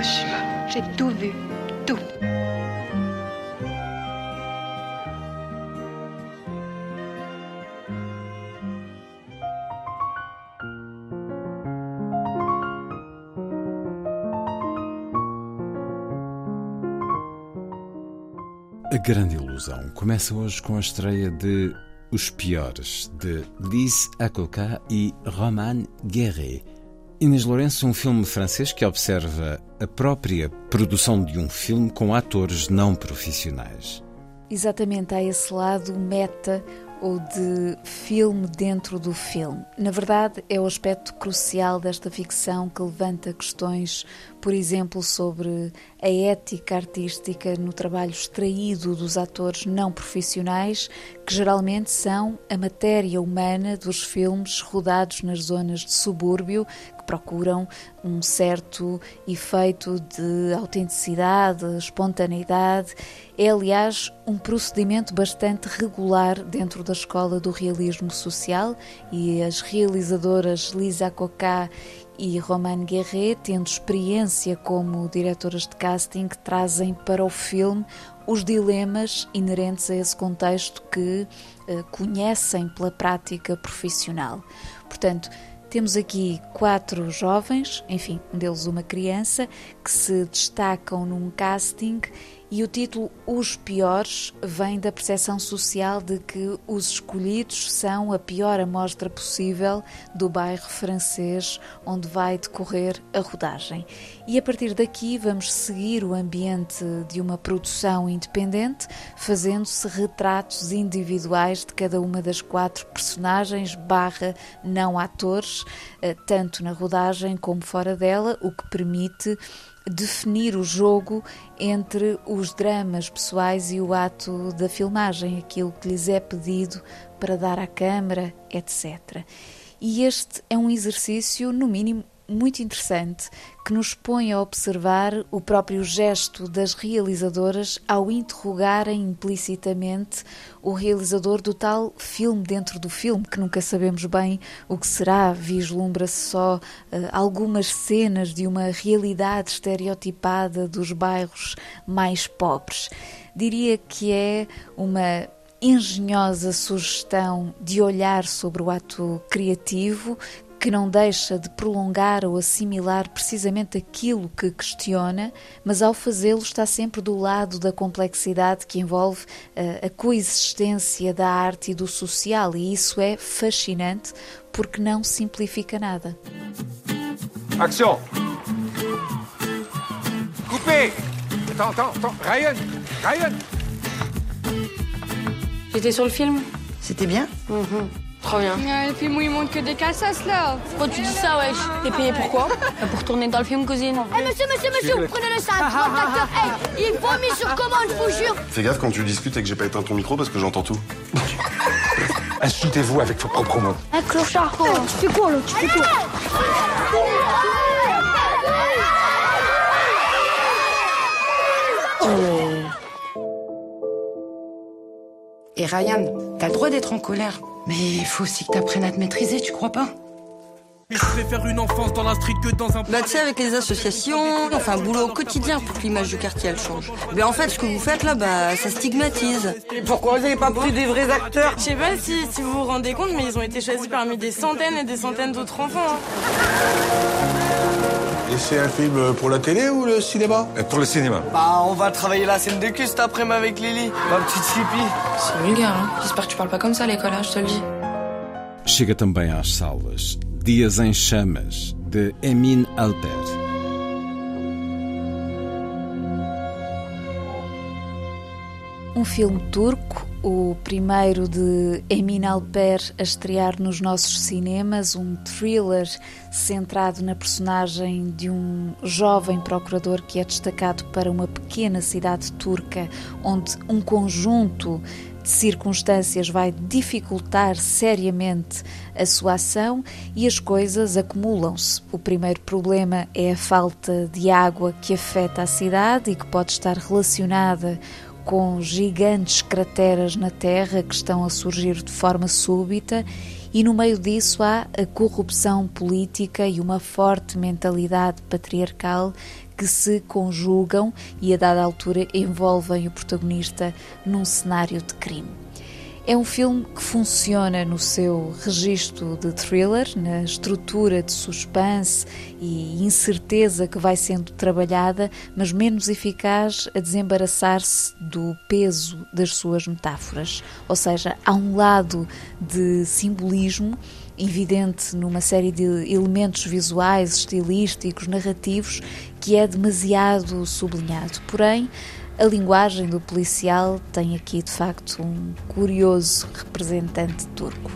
Hiroshima. J'ai tout vu, tout. A Grande Ilusão começa hoje com a estreia de Os Piores, de Lise Acoca e Roman Guerret. Inês Lourenço, um filme francês que observa a própria produção de um filme com atores não profissionais. Exatamente, há esse lado meta ou de filme dentro do filme. Na verdade, é o aspecto crucial desta ficção que levanta questões, por exemplo, sobre a ética artística no trabalho extraído dos atores não profissionais, que geralmente são a matéria humana dos filmes rodados nas zonas de subúrbio, que procuram um certo efeito de autenticidade, espontaneidade. É, aliás, um procedimento bastante regular dentro da escola do realismo social e as realizadoras Lisa Cocá e Romane Guerret, tendo experiência como diretoras de casting, trazem para o filme os dilemas inerentes a esse contexto que uh, conhecem pela prática profissional. Portanto, temos aqui quatro jovens, enfim, um deles uma criança, que se destacam num casting e o título Os Piores vem da percepção social de que os escolhidos são a pior amostra possível do bairro francês onde vai decorrer a rodagem. E a partir daqui vamos seguir o ambiente de uma produção independente, fazendo-se retratos individuais de cada uma das quatro personagens barra não atores, eh, tanto na rodagem como fora dela, o que permite definir o jogo entre os dramas pessoais e o ato da filmagem, aquilo que lhes é pedido para dar à câmara, etc. E este é um exercício, no mínimo, muito interessante que nos põe a observar o próprio gesto das realizadoras ao interrogarem implicitamente o realizador do tal filme dentro do filme, que nunca sabemos bem o que será, vislumbra-se só uh, algumas cenas de uma realidade estereotipada dos bairros mais pobres. Diria que é uma engenhosa sugestão de olhar sobre o ato criativo que não deixa de prolongar ou assimilar precisamente aquilo que questiona, mas ao fazê-lo está sempre do lado da complexidade que envolve uh, a coexistência da arte e do social, e isso é fascinante porque não simplifica nada. Action Coupé Attends, attends, attends. Ryan Ryan J'étais sur le film. C'était bien Mhm. Trop bien. Ouais, le film où il montre que des cassasses là. Pourquoi tu dis ça, wesh T'es payé pourquoi Bah, Pour tourner dans le film, cousine. Eh monsieur, monsieur, monsieur, prenez le sac, votre acteur. Hey, il vomit sur commande, je vous jure. Fais gaffe quand tu discutes et que j'ai pas éteint ton micro parce que j'entends tout. Insultez-vous avec vos propres mots. Un clochard. Oh, tu fais quoi là Tu fais quoi Et Ryan, t'as le droit d'être en colère. Mais il faut aussi que t'apprennes à te maîtriser, tu crois pas Mais je préfère une enfance dans la street que dans un... Bah tu sais, avec les associations, enfin boulot au quotidien pour que l'image du quartier elle change. Mais en fait, ce que vous faites là, bah ça stigmatise. Et pourquoi vous avez pas pris des vrais acteurs? Je sais pas si, si vous vous rendez compte, mais ils ont été choisis parmi des centaines et des centaines d'autres enfants. hein. C'est un film pour la télé ou le cinéma Pour le cinéma. Bah, on va travailler la scène de cul cet après-midi avec Lily, ma petite chippie. C'est vulgaire, hein J'espère que tu parles pas comme ça à l'école, hein, je te le dis. Chega também às salas Dias em Chamas, de Emin Alper. Um filme turco o primeiro de Emin Albert a estrear nos nossos cinemas, um thriller centrado na personagem de um jovem procurador que é destacado para uma pequena cidade turca, onde um conjunto de circunstâncias vai dificultar seriamente a sua ação e as coisas acumulam-se. O primeiro problema é a falta de água que afeta a cidade e que pode estar relacionada com gigantes crateras na Terra que estão a surgir de forma súbita, e no meio disso há a corrupção política e uma forte mentalidade patriarcal que se conjugam e a dada altura envolvem o protagonista num cenário de crime. É um filme que funciona no seu registro de thriller, na estrutura de suspense e incerteza que vai sendo trabalhada, mas menos eficaz a desembaraçar-se do peso das suas metáforas. Ou seja, há um lado de simbolismo evidente numa série de elementos visuais, estilísticos, narrativos, que é demasiado sublinhado. Porém, a linguagem do policial tem aqui de facto um curioso representante turco.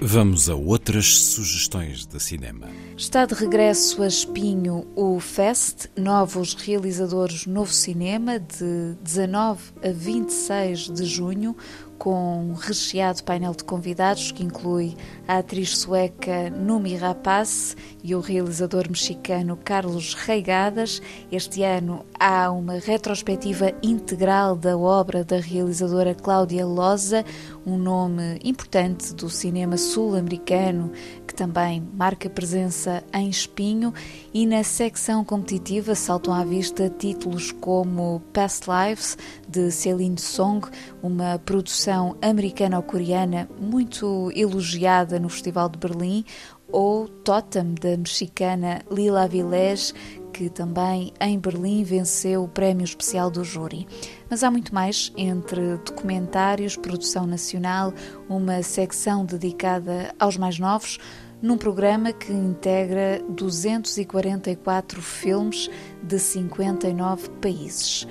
Vamos a outras sugestões de cinema. Está de regresso a Espinho o Fest, novos realizadores Novo Cinema, de 19 a 26 de junho, com um recheado painel de convidados que inclui a atriz sueca Numi Rapaz e o realizador mexicano Carlos Reigadas. Este ano há uma retrospectiva integral da obra da realizadora Cláudia Loza, um nome importante do cinema sul-americano que também marca presença em Espinho, e na secção competitiva saltam à vista títulos como Past Lives, de Celine Song, uma produção americano-coreana muito elogiada no Festival de Berlim, ou Totem, da mexicana Lila Vilés, que também em Berlim venceu o prémio especial do júri. Mas há muito mais entre documentários, produção nacional, uma secção dedicada aos mais novos, num programa que integra 244 filmes de 59 países.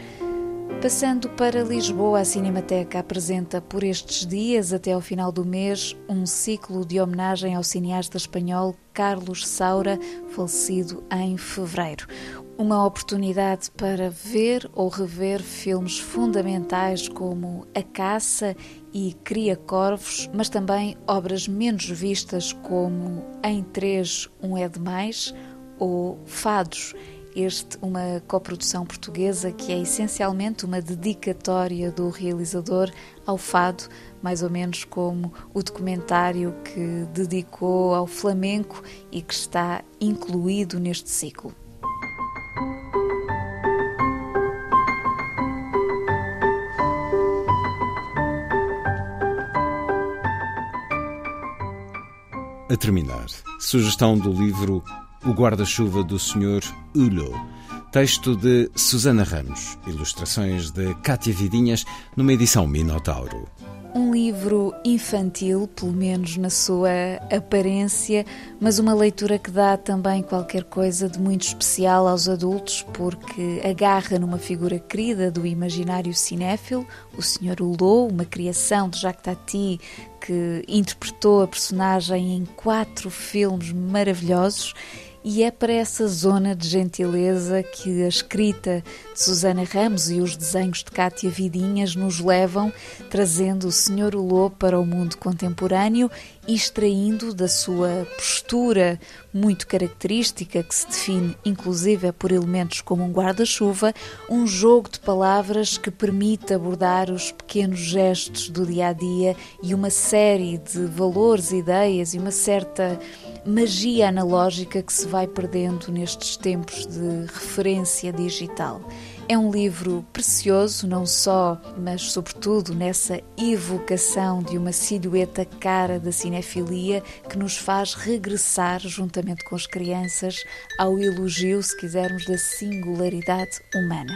Passando para Lisboa, a Cinemateca apresenta por estes dias, até ao final do mês, um ciclo de homenagem ao cineasta espanhol Carlos Saura, falecido em fevereiro. Uma oportunidade para ver ou rever filmes fundamentais como A Caça e Cria Corvos, mas também obras menos vistas como Em Três, Um é Demais ou Fados. Este, uma coprodução portuguesa que é essencialmente uma dedicatória do realizador ao fado, mais ou menos como o documentário que dedicou ao flamenco e que está incluído neste ciclo. A terminar, sugestão do livro O Guarda-Chuva do Sr. Hulot, texto de Susana Ramos, ilustrações de Cátia Vidinhas, numa edição Minotauro. Um livro infantil, pelo menos na sua aparência, mas uma leitura que dá também qualquer coisa de muito especial aos adultos, porque agarra numa figura querida do imaginário cinéfilo, o Sr. Hulot, uma criação de Jacques Tati que interpretou a personagem em quatro filmes maravilhosos e é para essa zona de gentileza que a escrita de Susana Ramos e os desenhos de Cátia Vidinhas nos levam, trazendo o Senhor Ulô para o mundo contemporâneo e extraindo da sua postura muito característica, que se define inclusive por elementos como um guarda-chuva, um jogo de palavras que permite abordar os pequenos gestos do dia a dia e uma série de valores, ideias e uma certa magia analógica que se vai perdendo nestes tempos de referência digital. É um livro precioso, não só, mas sobretudo nessa evocação de uma silhueta cara da cinefilia que nos faz regressar, juntamente com as crianças, ao elogio, se quisermos, da singularidade humana.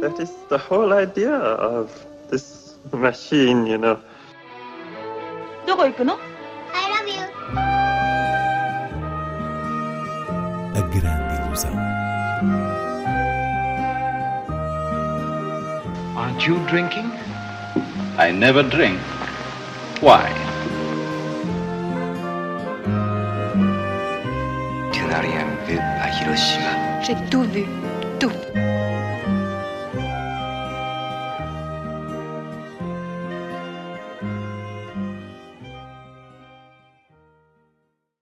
That is the whole idea of this machine, you know. どこ行くの I love you. A grande ilusão. Aren't you drinking? I never drink. Why? Tu n'as rien vu à Hiroshima. J'ai tout vu.